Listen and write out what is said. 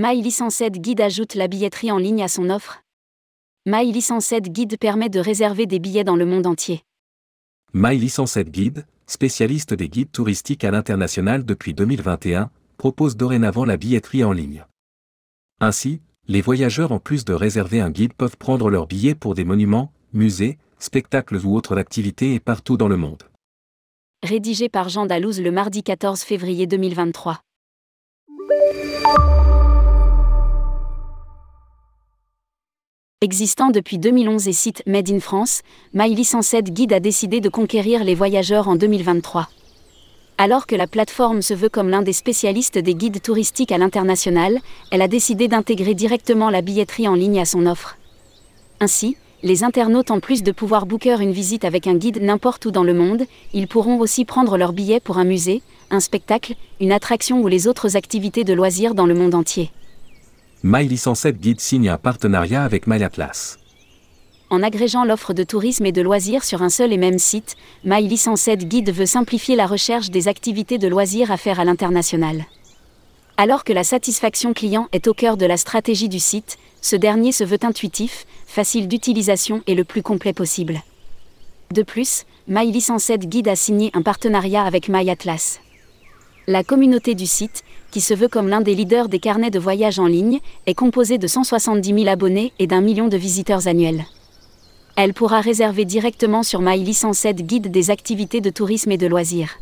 My Licence Guide ajoute la billetterie en ligne à son offre. My Licence Guide permet de réserver des billets dans le monde entier. My Licence Guide, spécialiste des guides touristiques à l'international depuis 2021, propose dorénavant la billetterie en ligne. Ainsi, les voyageurs en plus de réserver un guide peuvent prendre leur billet pour des monuments, musées, spectacles ou autres activités et partout dans le monde. Rédigé par Jean Dalouse le mardi 14 février 2023. Existant depuis 2011 et site Made in France, My Licensed Guide a décidé de conquérir les voyageurs en 2023. Alors que la plateforme se veut comme l'un des spécialistes des guides touristiques à l'international, elle a décidé d'intégrer directement la billetterie en ligne à son offre. Ainsi, les internautes en plus de pouvoir booker une visite avec un guide n'importe où dans le monde, ils pourront aussi prendre leur billet pour un musée, un spectacle, une attraction ou les autres activités de loisirs dans le monde entier. My Guide signe un partenariat avec MyAtlas. En agrégeant l'offre de tourisme et de loisirs sur un seul et même site, My Guide veut simplifier la recherche des activités de loisirs à faire à l'international. Alors que la satisfaction client est au cœur de la stratégie du site, ce dernier se veut intuitif, facile d'utilisation et le plus complet possible. De plus, My Guide a signé un partenariat avec MyAtlas. La communauté du site, qui se veut comme l'un des leaders des carnets de voyage en ligne, est composée de 170 000 abonnés et d'un million de visiteurs annuels. Elle pourra réserver directement sur My Guide des activités de tourisme et de loisirs.